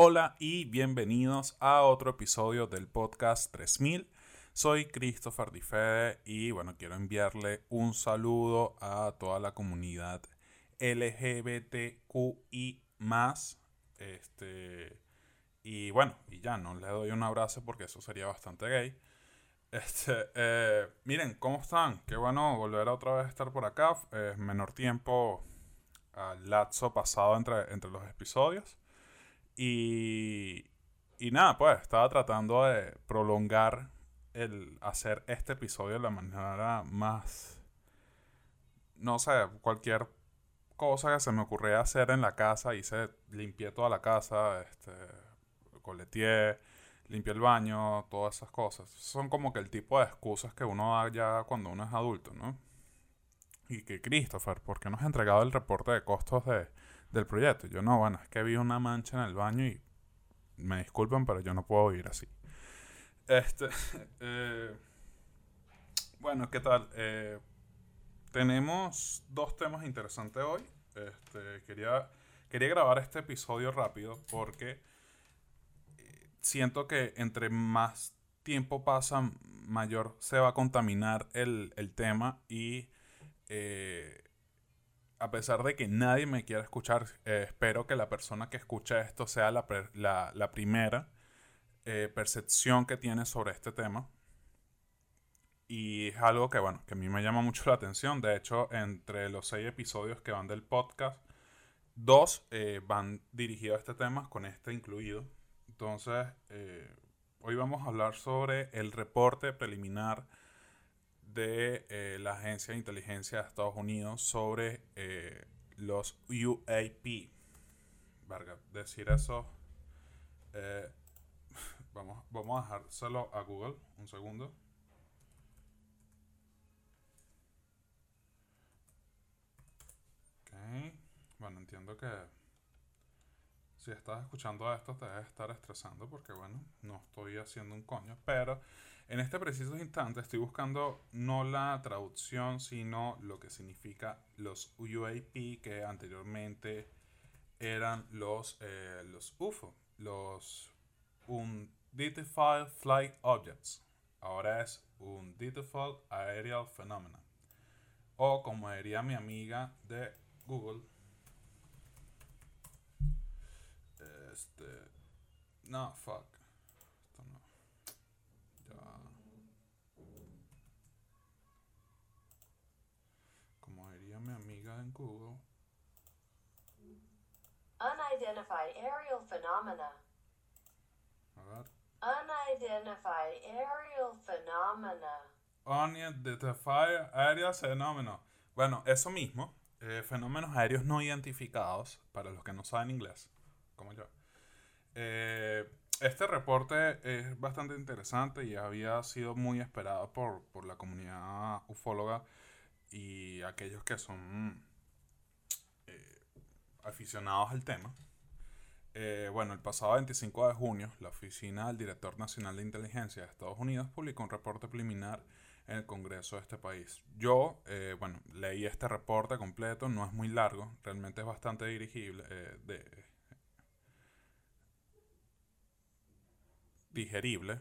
Hola y bienvenidos a otro episodio del podcast 3000. Soy Christopher Difede y bueno, quiero enviarle un saludo a toda la comunidad LGBTQI este, y bueno, y ya no le doy un abrazo porque eso sería bastante gay. Este, eh, miren, ¿cómo están? Qué bueno volver otra vez a estar por acá. Es menor tiempo al lapso pasado entre, entre los episodios. Y, y nada, pues estaba tratando de prolongar el hacer este episodio de la manera más, no sé, cualquier cosa que se me ocurría hacer en la casa, hice, limpié toda la casa, este, coleteé, limpié el baño, todas esas cosas. Son como que el tipo de excusas que uno da ya cuando uno es adulto, ¿no? Y que Christopher, ¿por qué no has entregado el reporte de costos de, del proyecto. Yo no, bueno, es que vi una mancha en el baño y me disculpan, pero yo no puedo ir así. Este, eh, bueno, ¿qué tal? Eh, tenemos dos temas interesantes hoy. Este, quería, quería grabar este episodio rápido porque eh, siento que entre más tiempo pasa, mayor se va a contaminar el, el tema y a pesar de que nadie me quiera escuchar, eh, espero que la persona que escucha esto sea la, la, primera eh, percepción que tiene sobre este tema. Y es algo que, bueno, que a mí me llama mucho la atención. De hecho, entre los seis episodios que van del podcast, dos eh, van dirigidos a este tema, con este incluido. Entonces, hoy vamos a hablar sobre el reporte preliminar de eh, la Agencia de Inteligencia de Estados Unidos sobre eh, los UAP. Verga, decir eso. Eh, vamos, vamos a dejárselo a Google un segundo. Ok. Bueno, entiendo que si estás escuchando esto te debes estar estresando porque, bueno, no estoy haciendo un coño, pero en este preciso instante estoy buscando no la traducción, sino lo que significa los UAP que anteriormente eran los, eh, los UFO, los Unidentified Flight Objects. Ahora es Unidentified Aerial Phenomena. O como diría mi amiga de Google, este, no, fuck. En Google. Unidentified aerial phenomena. A ver. Unidentified aerial phenomena. Unidentified aerial phenomena. Bueno, eso mismo. Eh, fenómenos aéreos no identificados, para los que no saben inglés, como yo. Eh, este reporte es bastante interesante y había sido muy esperado por, por la comunidad ufóloga y aquellos que son aficionados al tema. Eh, bueno, el pasado 25 de junio, la Oficina del Director Nacional de Inteligencia de Estados Unidos publicó un reporte preliminar en el Congreso de este país. Yo, eh, bueno, leí este reporte completo, no es muy largo, realmente es bastante dirigible, de, digerible.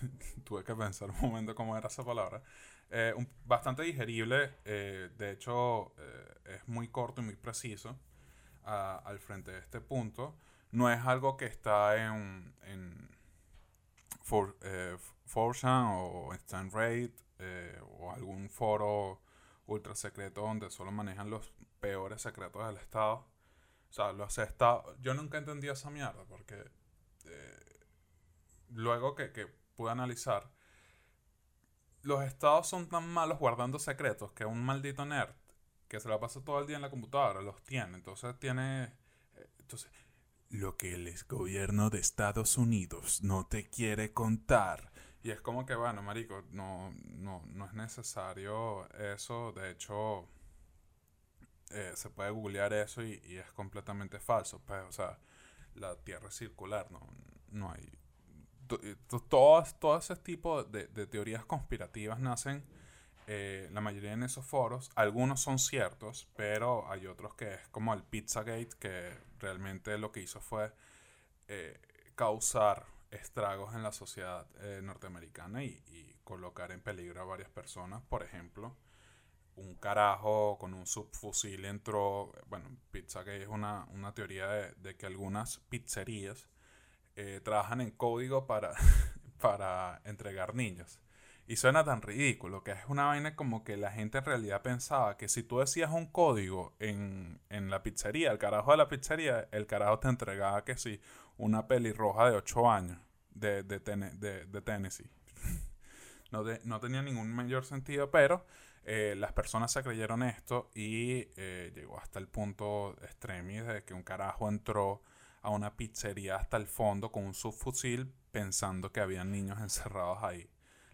Tuve que pensar un momento cómo era esa palabra. Eh, bastante digerible, eh, de hecho eh, es muy corto y muy preciso al frente de este punto. No es algo que está en, en For, o StandRate o algún foro ultra secreto donde solo manejan los peores secretos del Estado. O sea, los estados... Yo nunca entendí esa mierda porque luego que, que pude analizar los estados son tan malos guardando secretos que un maldito nerd que se la pasa todo el día en la computadora los tiene. Entonces tiene. Eh, entonces, lo que el gobierno de Estados Unidos no te quiere contar. Y es como que, bueno, marico, no, no, no es necesario eso. De hecho, eh, se puede googlear eso y, y, es completamente falso. Pues, o sea, la Tierra es circular, no, no hay todo, todo ese tipo de, teorías conspirativas nacen, eh, la mayoría en esos foros. Algunos son ciertos, pero hay otros que es como el Pizzagate, que realmente lo que hizo fue causar estragos en la sociedad norteamericana y, colocar en peligro a varias personas. Por ejemplo, un carajo con un subfusil entró, bueno, pizza que es una, una teoría de, de, que algunas pizzerías trabajan en código para, para entregar niños. Y suena tan ridículo, que es una vaina como que la gente en realidad pensaba que si tú decías un código en, la pizzería, el carajo de la pizzería, el carajo te entregaba que sí, una pelirroja de 8 años de, de, de, Tennessee. no, no tenía ningún mayor sentido, pero eh, las personas se creyeron esto y eh, llegó hasta el punto extremis de que un carajo entró a una pizzería hasta el fondo con un subfusil pensando que había niños encerrados ahí.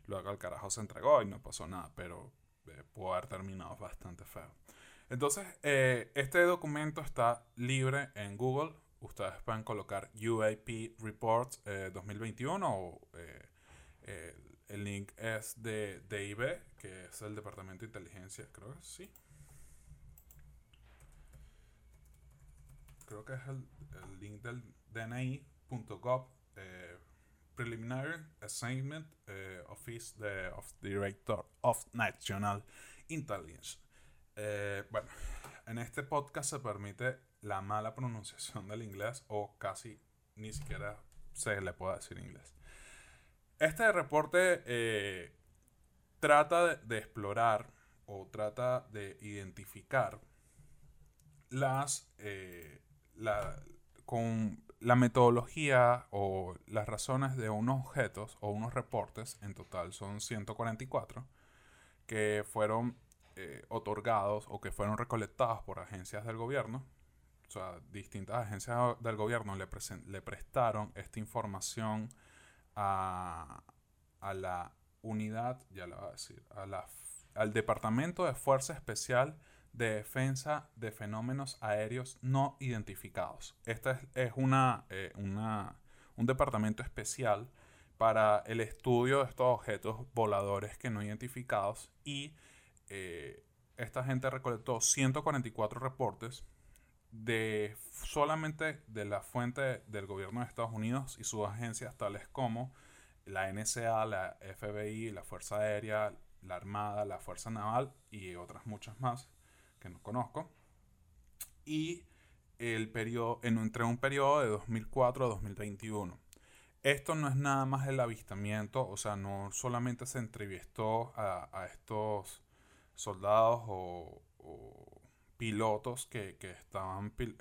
Luego el carajo se entregó y no pasó nada, pero eh, pudo haber terminado bastante feo. Entonces, eh, este documento está libre en Google. Ustedes pueden colocar UAP Reports 2021 eh, o el link es de DIB, que es el Departamento de Inteligencia, creo que sí. Creo que es el link del DNI.gov Preliminary Assignment eh, Office of Director of National Intelligence. Eh, bueno, en este podcast se permite la mala pronunciación del inglés o casi ni siquiera se le puede decir inglés. Este reporte eh, trata de, explorar o trata de identificar las la, con la metodología o las razones de unos objetos o unos reportes, en total son 144, que fueron eh, otorgados o que fueron recolectados por agencias del gobierno. O sea, distintas agencias del gobierno le, le prestaron esta información a, a la unidad, ya la voy a decir, a la, al Departamento de Fuerza Especial de defensa de fenómenos aéreos no identificados. Este es, una, eh, una, un departamento especial para el estudio de estos objetos voladores que no identificados y eh, esta gente recolectó 144 reportes de solamente de la fuente del gobierno de Estados Unidos y sus agencias tales como la NSA, la FBI, la Fuerza Aérea, la Armada, la Fuerza Naval y otras muchas más que no conozco. Y el periodo, en, entre un periodo de 2004 a 2021. Esto no es nada más el avistamiento, o sea, no solamente se entrevistó a, estos soldados o, pilotos que, estaban, eh,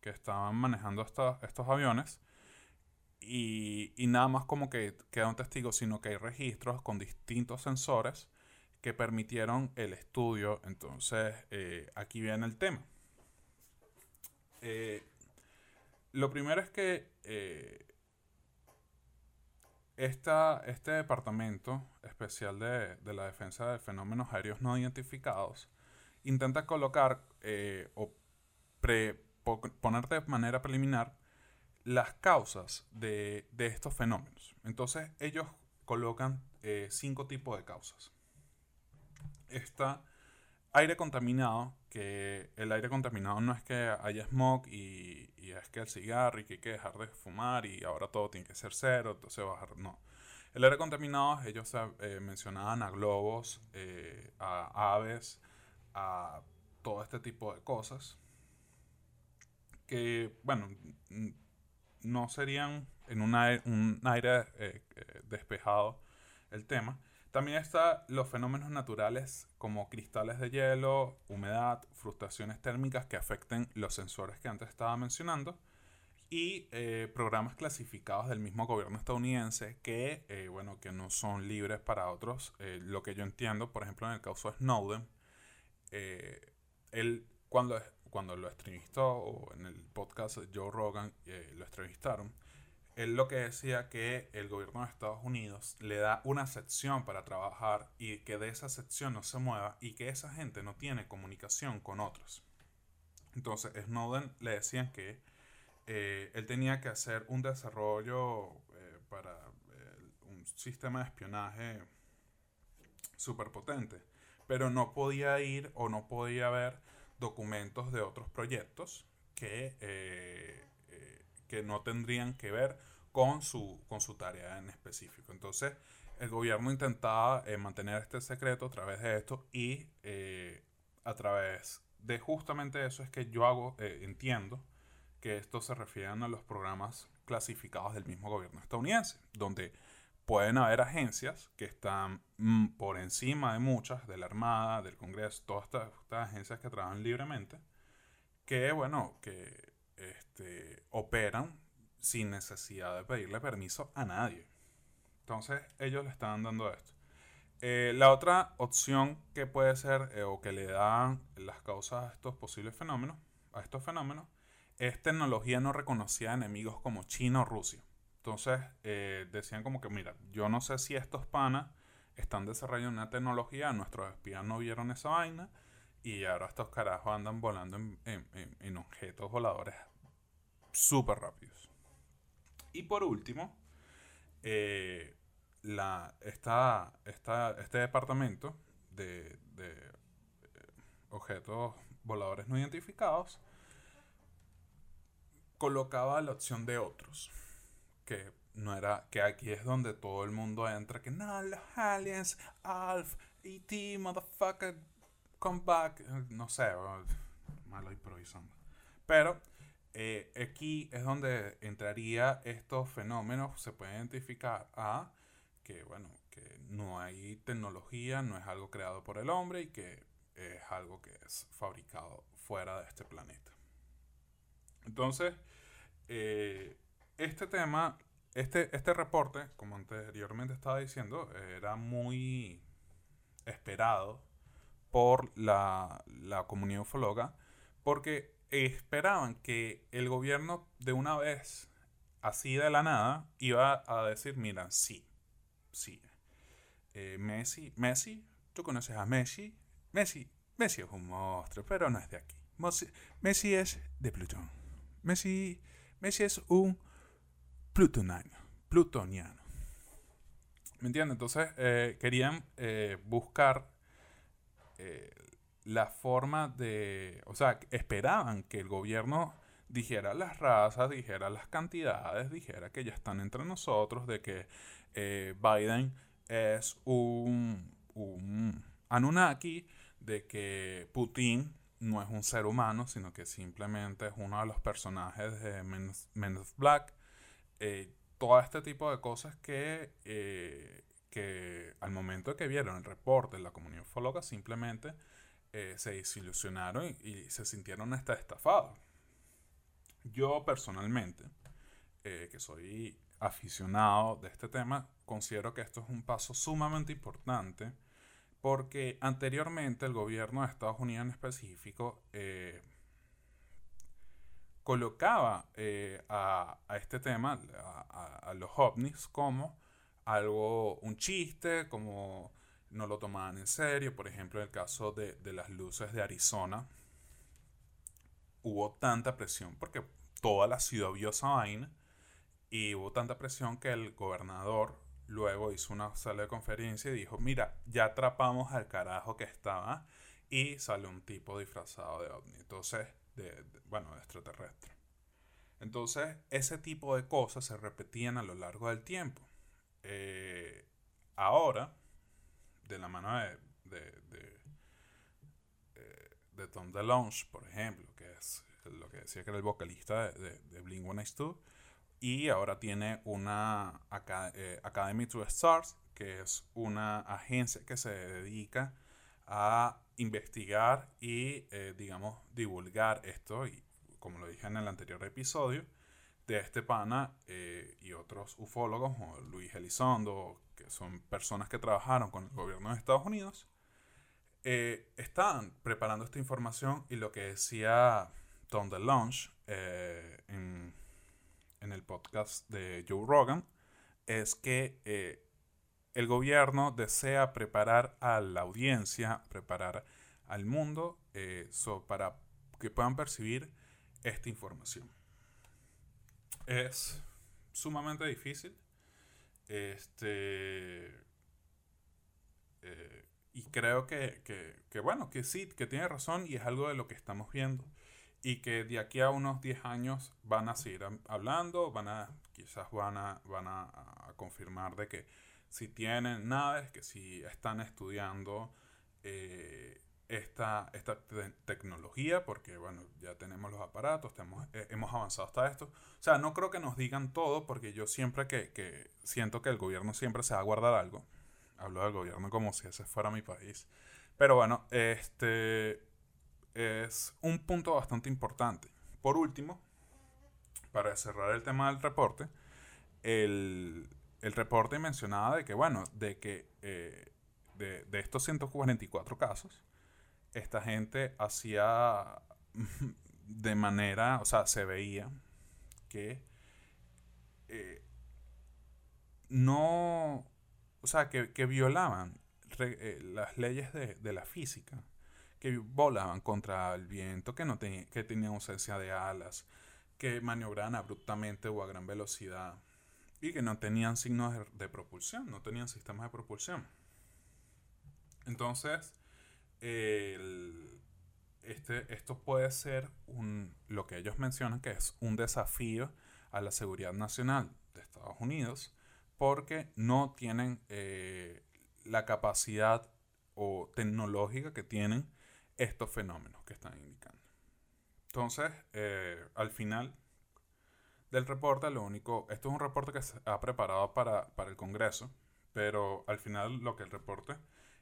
que estaban manejando estos aviones, y, y, nada más como que queda un testigo, sino que hay registros con distintos sensores que permitieron el estudio. Entonces, eh, aquí viene el tema. Eh, lo primero es que eh, este departamento especial de, la defensa de fenómenos aéreos no identificados intenta colocar o poner de manera preliminar las causas de, de estos fenómenos. Entonces ellos colocan cinco tipos de causas está aire contaminado, que el aire contaminado no es que haya smog y, es que el cigarro y que hay que dejar de fumar y ahora todo tiene que ser cero, entonces bajar, no. El aire contaminado, ellos eh, mencionaban a globos, eh, a aves, a todo este tipo de cosas, que, bueno, no serían en un aire, eh, despejado el tema, también están los fenómenos naturales como cristales de hielo, humedad, frustraciones térmicas que afecten los sensores que antes estaba mencionando y eh, programas clasificados del mismo gobierno estadounidense que, eh, bueno, que no son libres para otros. Eh, lo que yo entiendo, por ejemplo, en el caso de Snowden, él cuando, cuando lo entrevistó, o en el podcast Joe Rogan lo entrevistaron, él lo que decía que el gobierno de Estados Unidos le da una sección para trabajar y que de esa sección no se mueva y que esa gente no tiene comunicación con otros. Entonces Snowden le decían que eh, él tenía que hacer un desarrollo eh, para eh, un sistema de espionaje súper potente, pero no podía ir o no podía ver documentos de otros proyectos que que no tendrían que ver con su, con su tarea en específico. Entonces, el gobierno intentaba eh, mantener este secreto a través de esto y eh, a través de justamente eso es que yo hago, eh, entiendo que esto se refiere a los programas clasificados del mismo gobierno estadounidense, donde pueden haber agencias que están mm, por encima de muchas, de la Armada, del Congreso, todas estas, agencias que trabajan libremente, que, bueno, que este, operan sin necesidad de pedirle permiso a nadie. Entonces, ellos le están dando esto. Eh, la otra opción que puede ser eh, o que le dan las causas a estos posibles fenómenos, a estos fenómenos, es tecnología no reconocida de enemigos como China o Rusia. Entonces eh, decían como que, mira, yo no sé si estos panas están desarrollando una tecnología, nuestros espías no vieron esa vaina y ahora estos carajos andan volando en, objetos voladores súper rápidos. Y por último, eh, la, esta, este departamento de, de eh, objetos voladores no identificados colocaba la opción de otros. Que no era. Que aquí es donde todo el mundo entra. Que no, los aliens, Alf, E.T., motherfucker, come back. No sé, malo improvisando. Pero eh, aquí es donde entraría estos fenómenos. Se puede identificar a que, bueno, que no hay tecnología, no es algo creado por el hombre y que es algo que es fabricado fuera de este planeta. Entonces, eh, este tema, este, este reporte, como anteriormente estaba diciendo, era muy esperado por la, la comunidad ufóloga porque esperaban que el gobierno de una vez, así de la nada, iba a decir, mira, sí, sí, eh, Messi, Messi, tú conoces a Messi, Messi, Messi es un monstruo, pero no es de aquí. Messi es de Plutón. Messi Messi es un plutoniano. plutoniano. ¿Me entiendes? Entonces eh, querían eh, buscar eh, la forma de... O sea, esperaban que el gobierno dijera las razas, dijera las cantidades, dijera que ya están entre nosotros, de que Biden es un, un Anunnaki, de que Putin no es un ser humano, sino que simplemente es uno de los personajes de Men, of Black. Eh, todo este tipo de cosas que, eh, que al momento que vieron el reporte de la comunidad ufóloga simplemente eh, se desilusionaron y, se sintieron hasta estafados. Yo personalmente, que soy aficionado de este tema, considero que esto es un paso sumamente importante porque anteriormente el gobierno de Estados Unidos en específico eh, colocaba eh, a, este tema, a, los ovnis, como algo, un chiste, como no lo tomaban en serio. Por ejemplo, en el caso de, de las luces de Arizona, hubo tanta presión porque toda la ciudad vio esa vaina y hubo tanta presión que el gobernador Luego hizo una sala de conferencia y dijo, mira, ya atrapamos al carajo que estaba y sale un tipo disfrazado de ovni. Entonces, de, bueno, de extraterrestre. Entonces, ese tipo de cosas se repetían a lo largo del tiempo. Eh, ahora, de la mano de, de, de, eh, de Tom DeLonge, por ejemplo, que es lo que decía que era el vocalista de, de Blink-182, y ahora tiene una eh, Academy to Stars, que es una agencia que se dedica a investigar y, digamos, divulgar esto. Y como lo dije en el anterior episodio, de este pana eh, y otros ufólogos, como Luis Elizondo, que son personas que trabajaron con el gobierno de Estados Unidos, están preparando esta información y lo que decía Tom DeLonge en en el podcast de Joe Rogan es que eh, el gobierno desea preparar a la audiencia, preparar al mundo eh, para que puedan percibir esta información. Es sumamente difícil. Este. Eh, y creo que, que, bueno, que sí, que tiene razón y es algo de lo que estamos viendo. y que de aquí a unos 10 años van a seguir hablando, van a, quizás van a, van a, confirmar de que si tienen naves, que si están estudiando eh, esta, esta tecnología, porque bueno, ya tenemos los aparatos, tenemos, eh, hemos avanzado hasta esto. O sea, no creo que nos digan todo, porque yo siempre que, que siento que el gobierno siempre se va a guardar algo. Hablo del gobierno como si ese fuera mi país. Pero bueno, este es un punto bastante importante. Por último, para cerrar el tema del reporte, el, reporte mencionaba de que, bueno, de que eh, de, de, estos 144 casos, esta gente hacía de manera, o sea, se veía que eh, no, o sea, que, violaban eh, las leyes de, de la física que volaban contra el viento, que, no que tenían ausencia de alas, que maniobraban abruptamente o a gran velocidad y que no tenían signos de, propulsión, no tenían sistemas de propulsión. Entonces, este, esto puede ser un, lo que ellos mencionan que es un desafío a la seguridad nacional de Estados Unidos porque no tienen eh, la capacidad o tecnológica que tienen estos fenómenos que están indicando. Entonces, eh, al final del reporte, lo único, esto es un reporte que se ha preparado para, el Congreso, pero al final lo que el reporte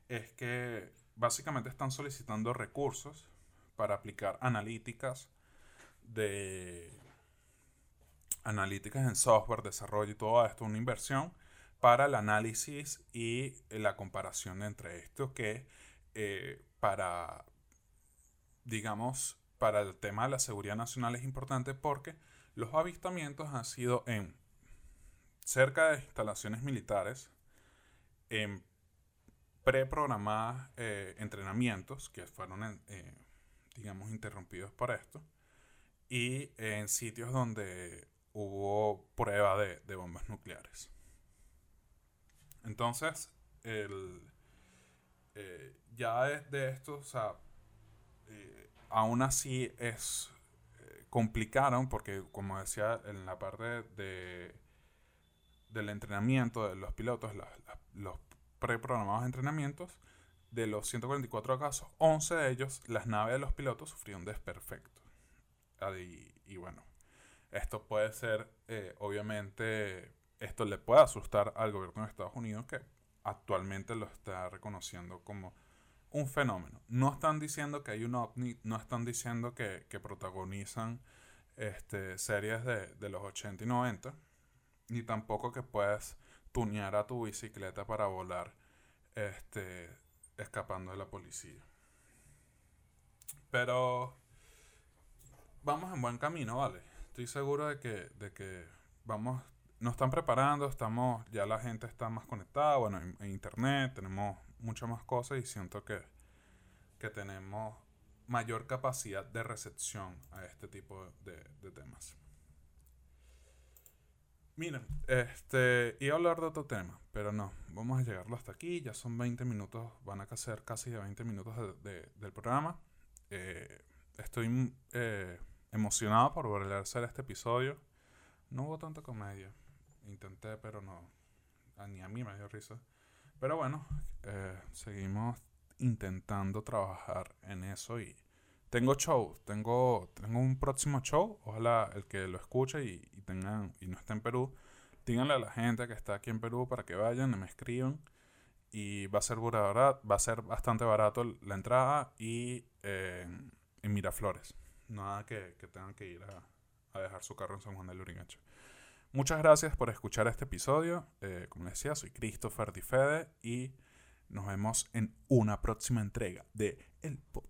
es que básicamente están solicitando recursos para aplicar analíticas de analíticas en software, desarrollo y todo esto, una inversión para el análisis y la comparación entre esto que eh, para digamos, para el tema de la seguridad nacional es importante porque los avistamientos han sido en cerca de instalaciones militares, en preprogramadas eh, entrenamientos que fueron, eh, digamos, interrumpidos por esto, y en sitios donde hubo prueba de, bombas nucleares. Entonces, el, eh, ya de esto, o sea, aún así es complicaron porque como decía en la parte de del entrenamiento de los pilotos los preprogramados entrenamientos de los 144 casos 11 de ellos las naves de los pilotos sufrieron desperfecto y, y bueno esto puede ser eh, obviamente esto le puede asustar al gobierno de Estados Unidos que actualmente lo está reconociendo como un fenómeno. No están diciendo que hay un ovni, no están diciendo que, protagonizan este, series de, los 80 y 90, ni tampoco que puedes tunear a tu bicicleta para volar este, escapando de la policía. Pero vamos en buen camino, ¿vale? Estoy seguro de que, de que vamos, nos están preparando, estamos, ya la gente está más conectada, bueno, en internet, tenemos muchas más cosas y siento que, que tenemos mayor capacidad de recepción a este tipo de, temas. Miren, este, iba a hablar de otro tema, pero no, vamos a llegarlo hasta aquí, ya son 20 minutos, van a ser casi 20 minutos del programa. Eh, estoy eh, emocionado por volver a hacer este episodio. No hubo tanta comedia, intenté, pero no, ni a mí me dio risa. Pero bueno, eh, seguimos intentando trabajar en eso y tengo show, tengo, tengo un próximo show, ojalá el que lo escuche y, y, tengan, y no esté en Perú, díganle a la gente que está aquí en Perú para que vayan me escriban y va a ser barato, va a ser bastante barato la entrada y eh, en Miraflores, nada que, tengan que ir a, a, dejar su carro en San Juan del Lurigancho. Muchas gracias por escuchar este episodio. Eh, como les decía, soy Christopher Di Fede y nos vemos en una próxima entrega de El Podcast 3000.